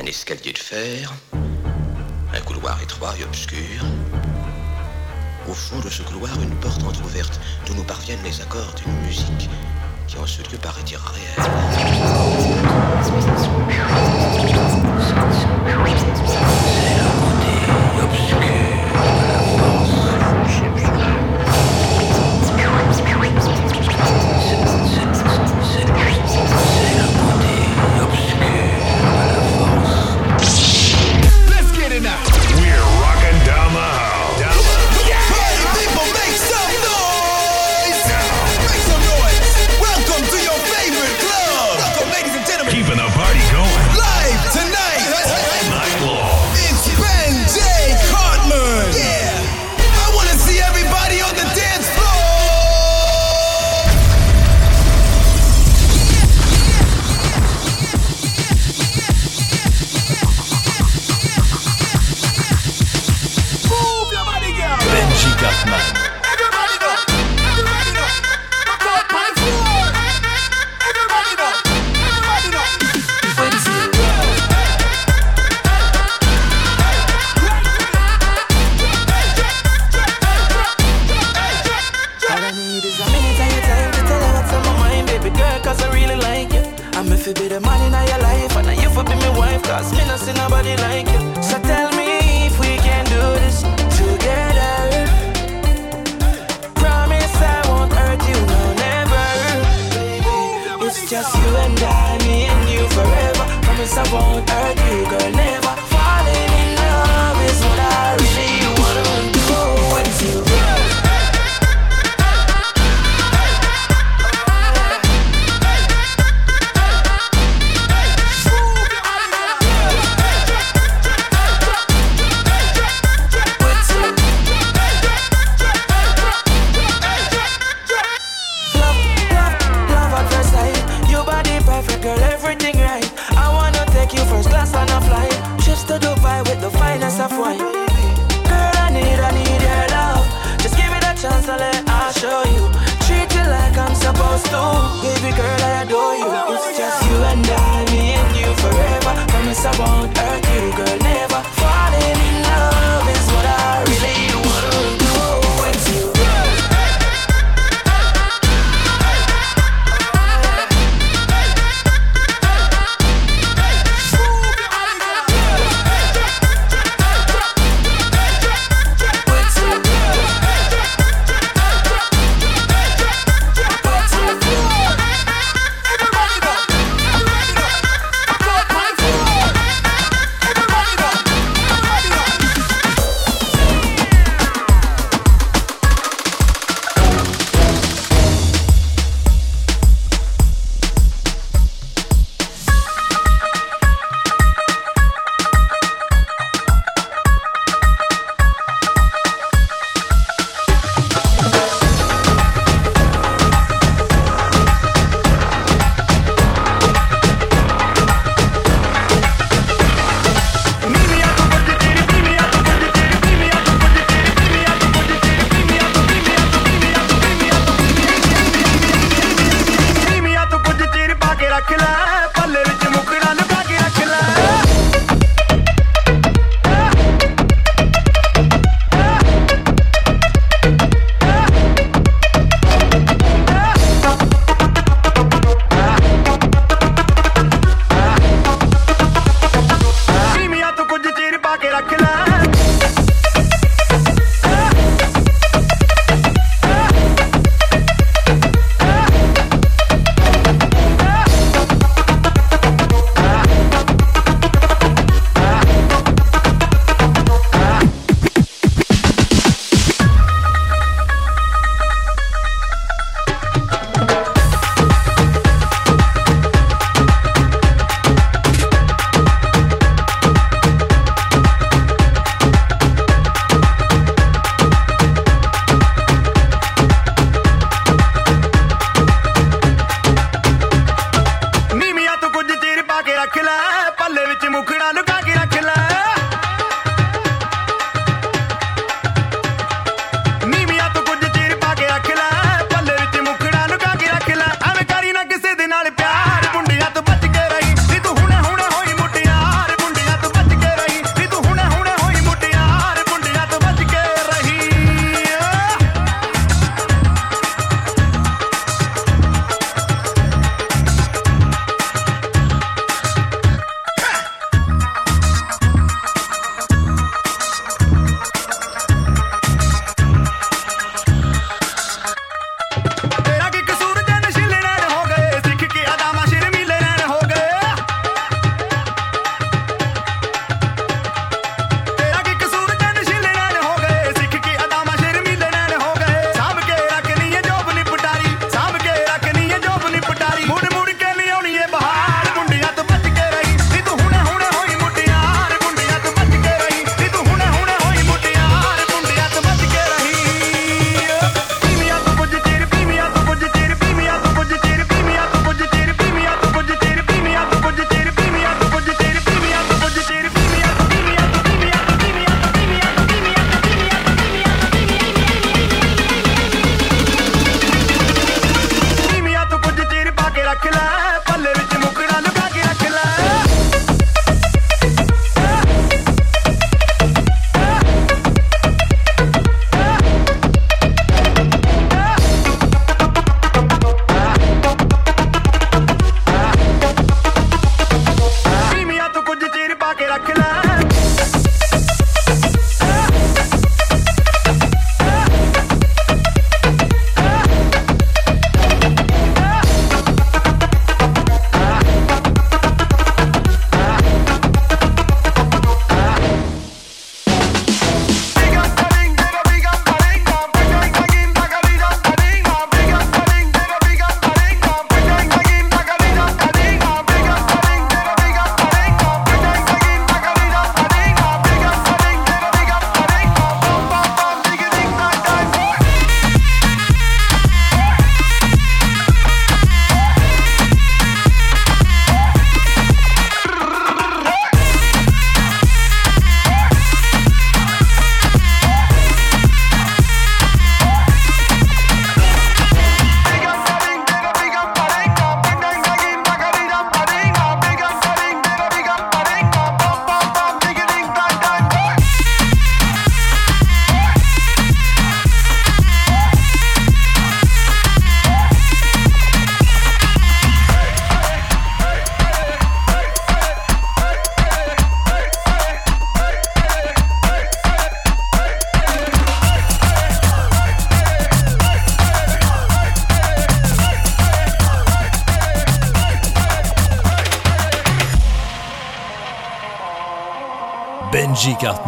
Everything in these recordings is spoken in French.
un escalier de fer, un couloir étroit et obscur. Au fond de ce couloir, une porte entr'ouverte d'où nous parviennent les accords d'une musique qui en ce lieu paraît irréelle. la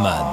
Ahmad.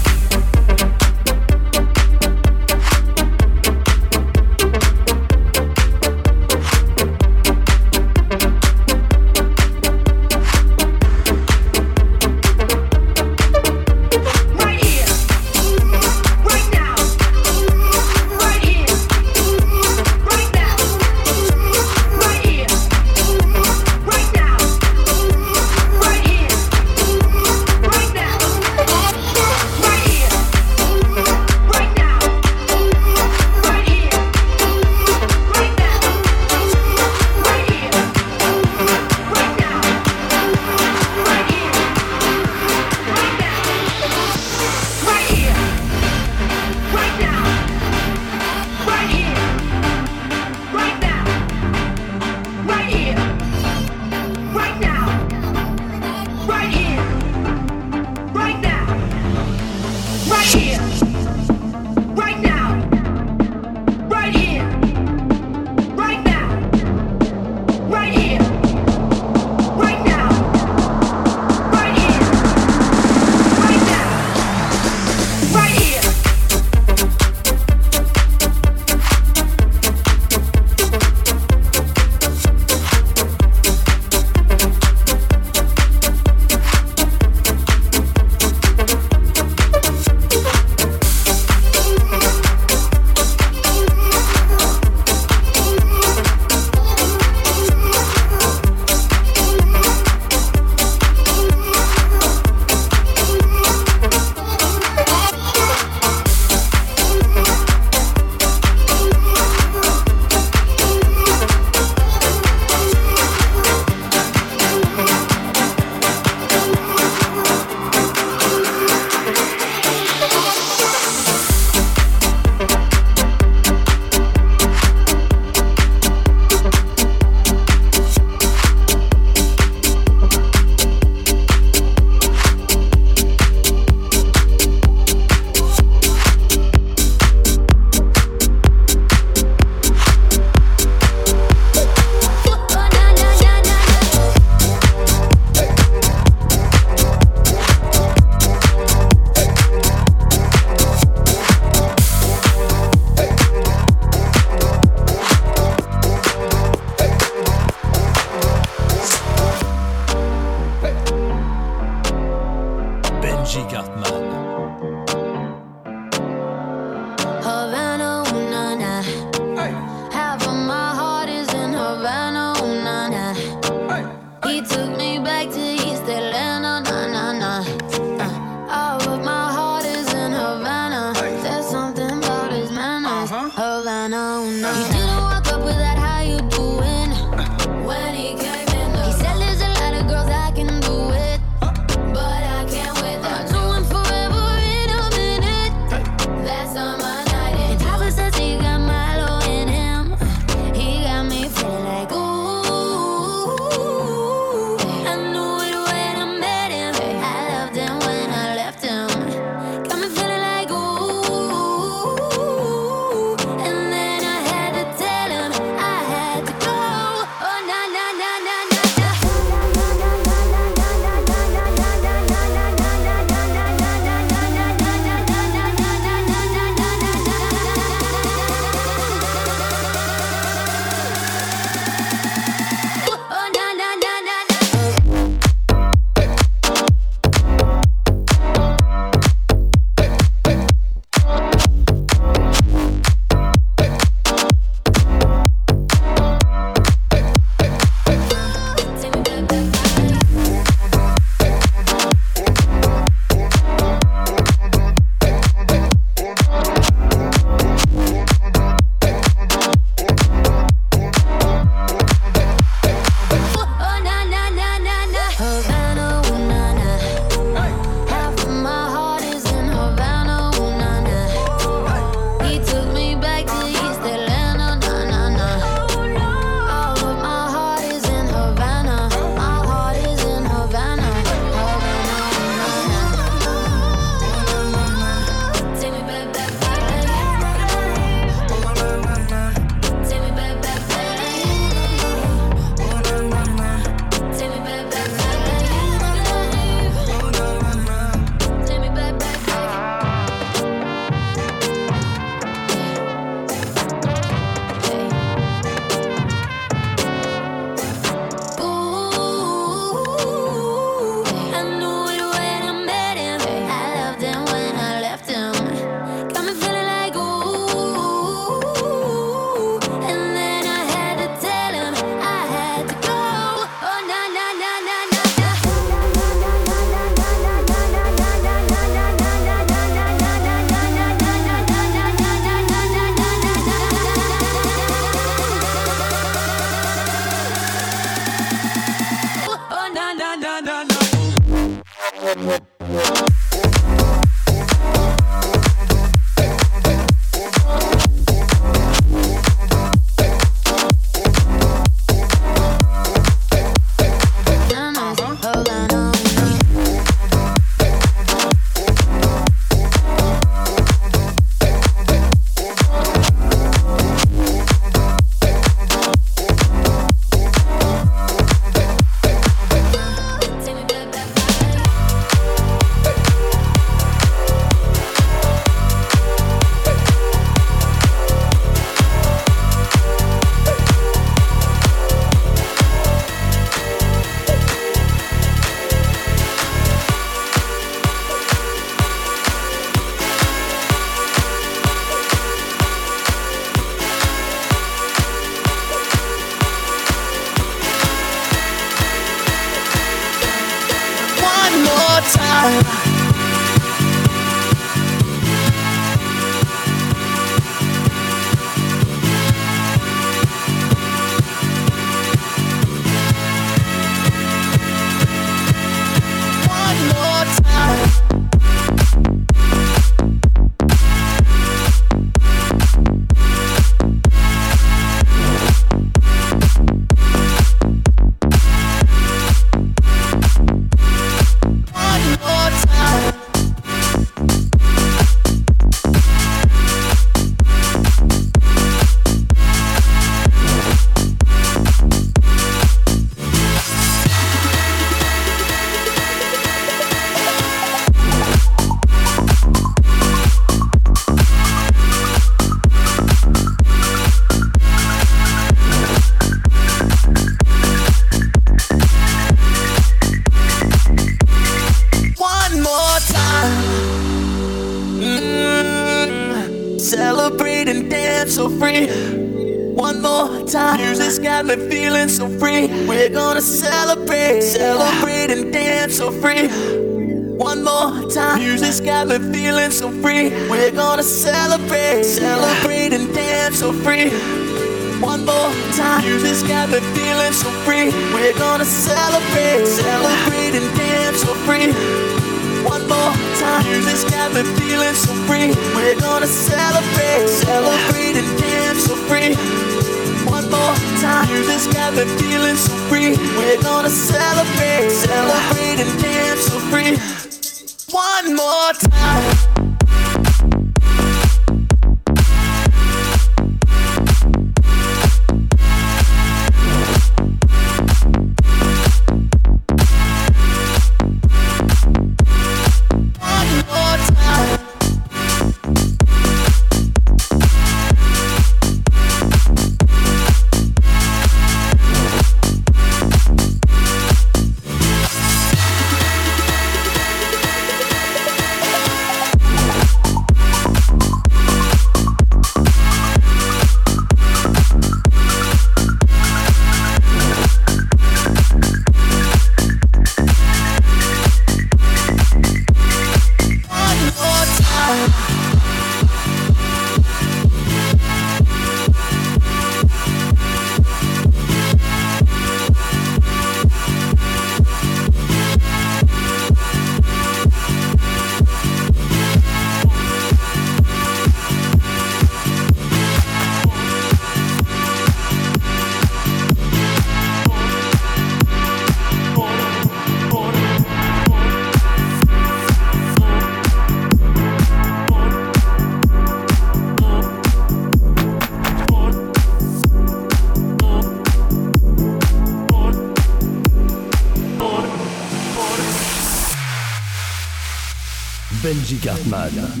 Passeranno.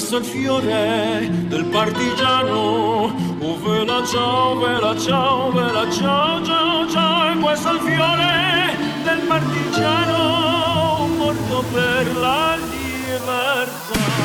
Questo è il fiore del partigiano. Oh vela ciao, vela ciao, vela ciao, ciao, ciao. E questo è il fiore del partigiano morto per la libertà.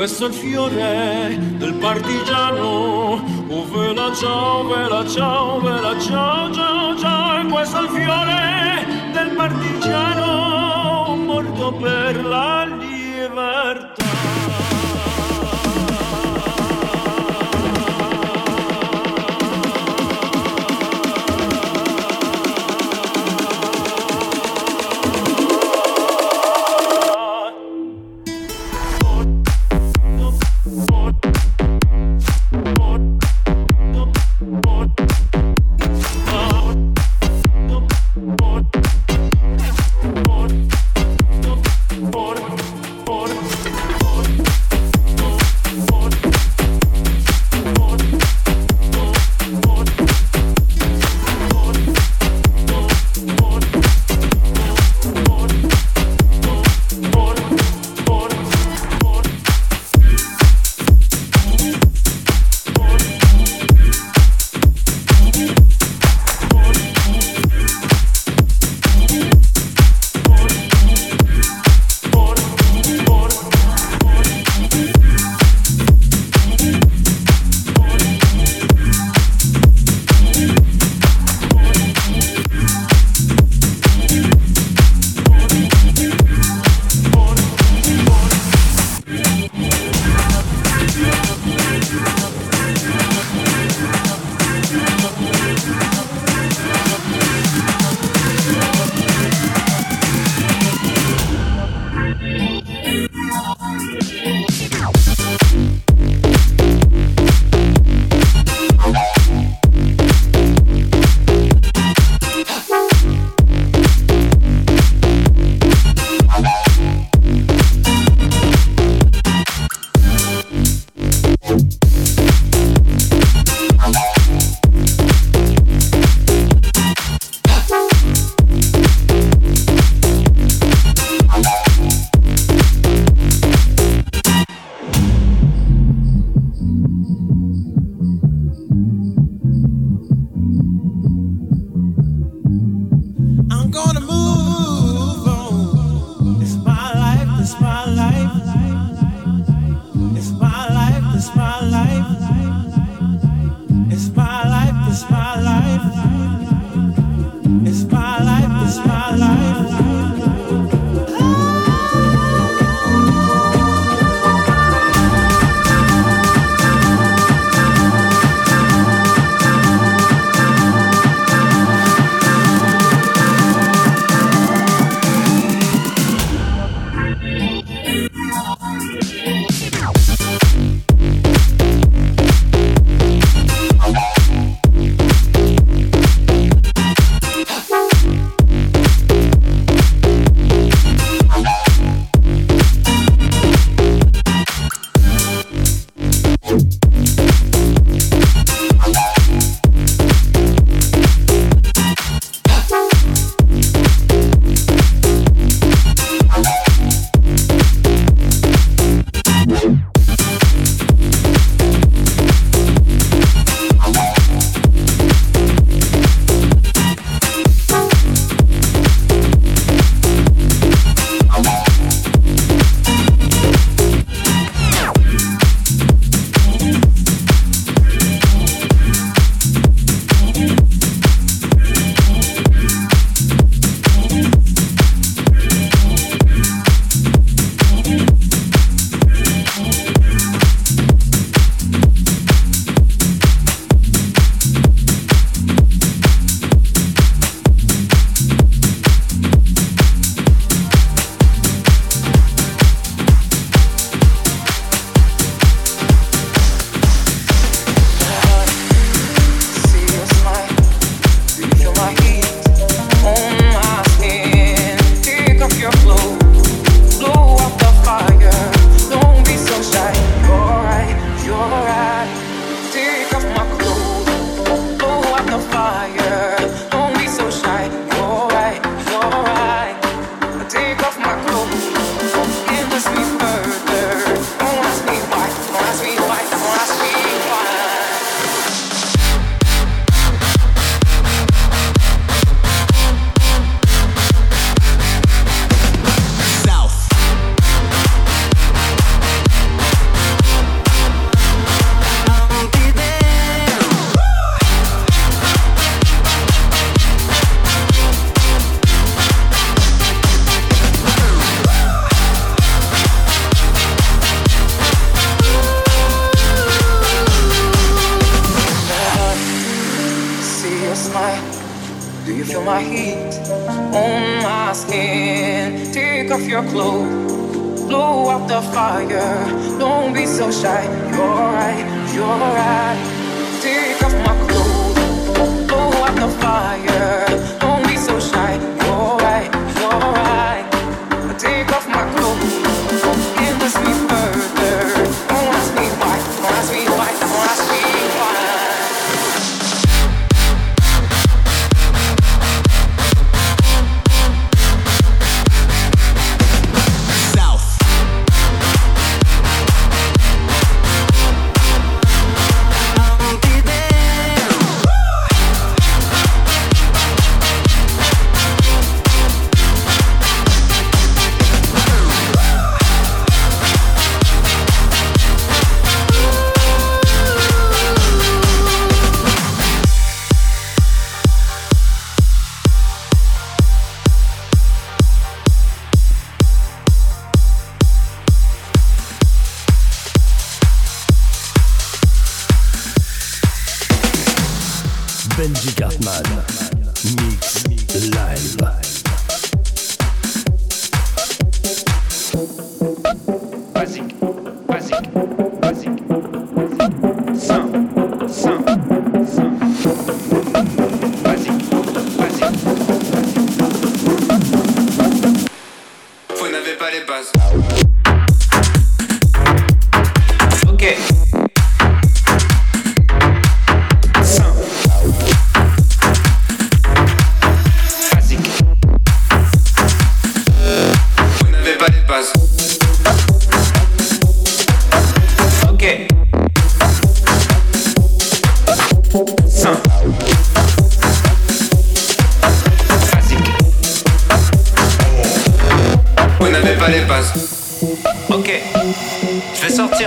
Questo è il fiore del partigiano. Oh, vela ciao, vela ciao, vela ciao, ciao, ciao. E questo è il fiore del partigiano morto per la libertà.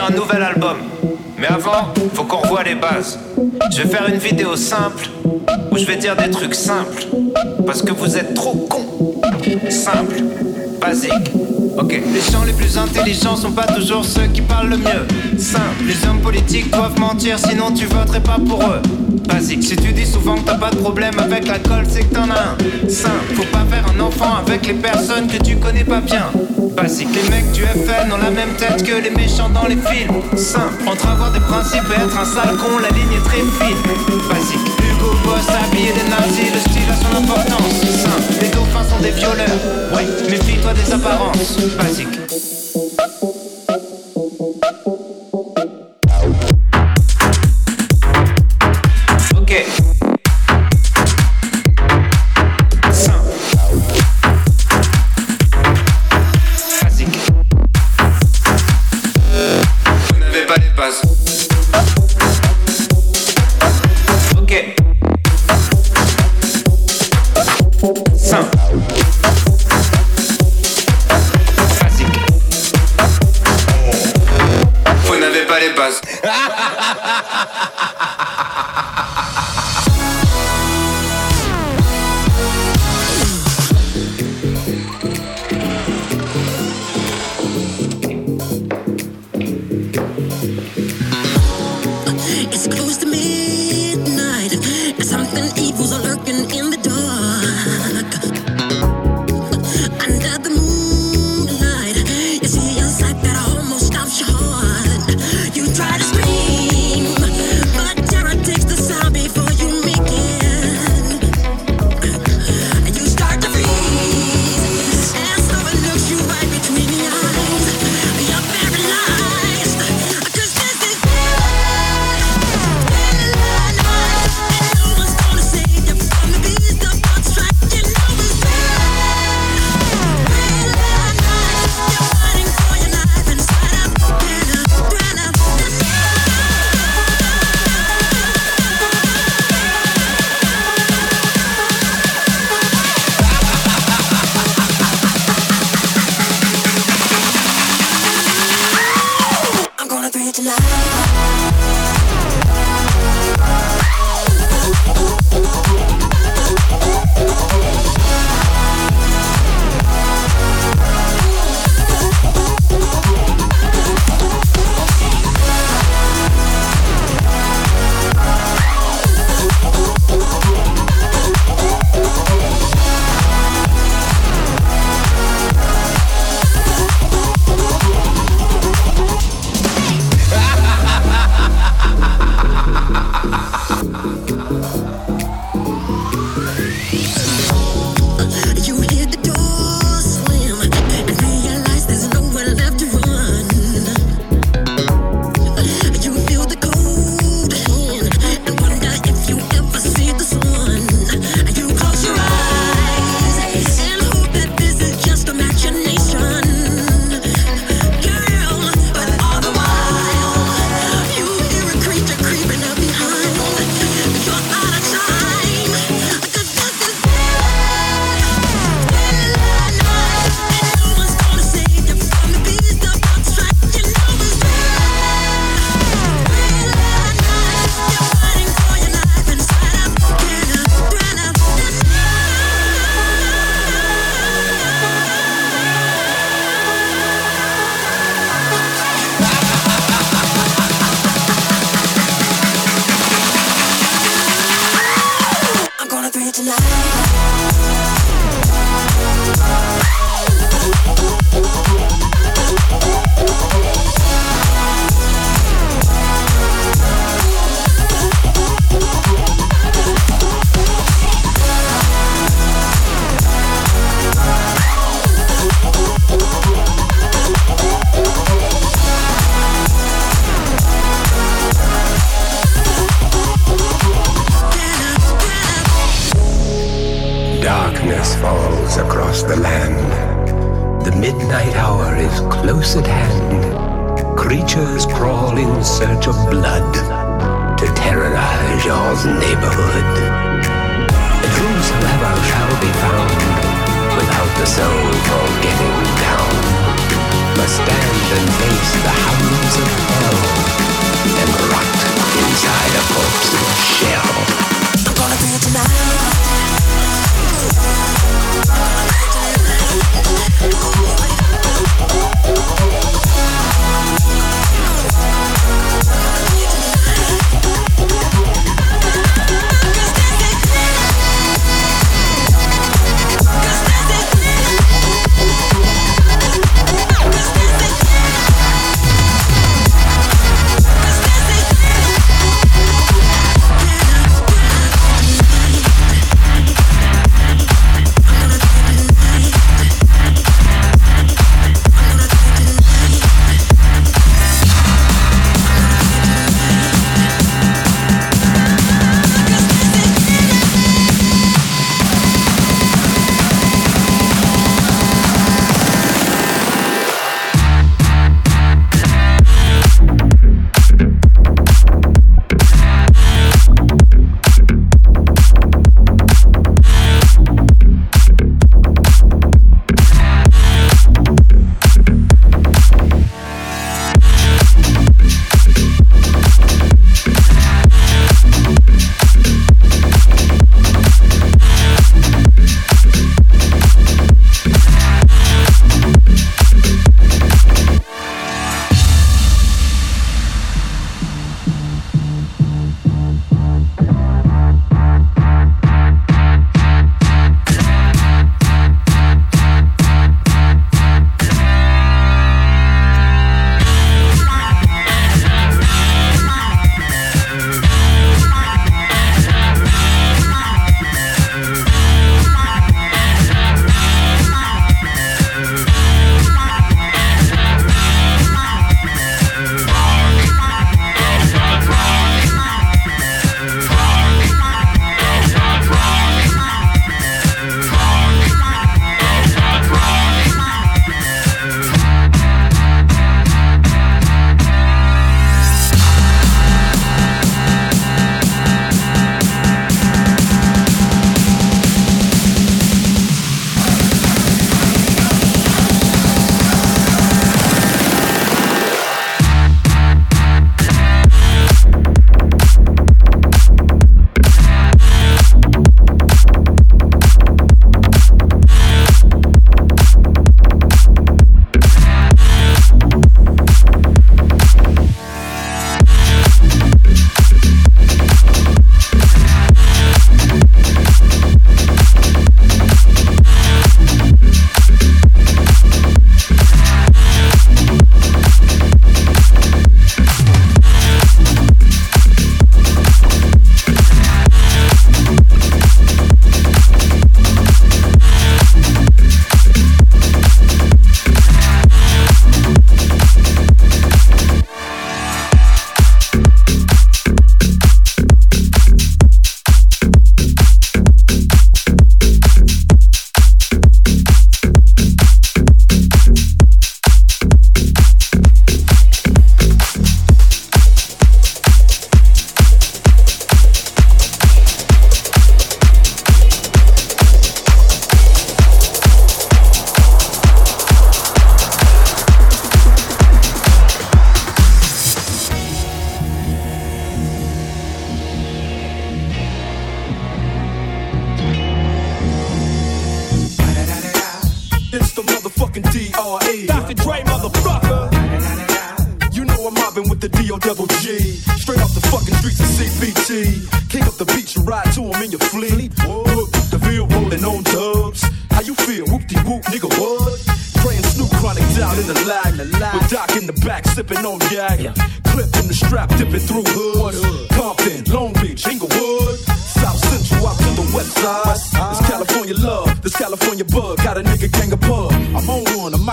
Un nouvel album. Mais avant, faut qu'on revoie les bases. Je vais faire une vidéo simple où je vais dire des trucs simples. Parce que vous êtes trop cons. Simple. Basique. Ok. Les gens les plus intelligents sont pas toujours ceux qui parlent le mieux. Simple. Les hommes politiques doivent mentir, sinon tu voterais pas pour eux. Basique. Si tu dis souvent que t'as pas de problème avec l'alcool, c'est que t'en as un. Simple. Faut pas faire un enfant avec les personnes que tu connais pas bien. Basique. Les mecs du FN ont la même tête que les méchants dans les films. Simple. Entre avoir des principes et être un sale con, la ligne est très fine. Basique. Hugo Boss des nazis, le style a son importance. Les dauphins sont des violeurs. Ouais. Méfie-toi des apparences. Basique.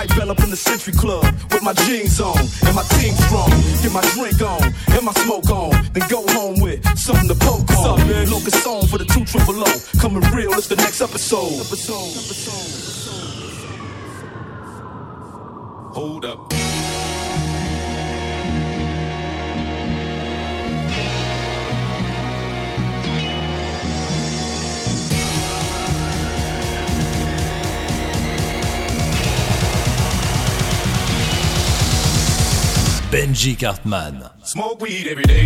pipe bell up in the Century Club with my jeans on and my team strong. Get my drink on and my smoke on, then go home with something to poke What's on. Up, man? On for the two triple O. Coming real, it's the next episode. episode. episode. Hold up. Benji Cartman. Smoke weed every day.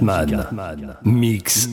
Cartman. Mix.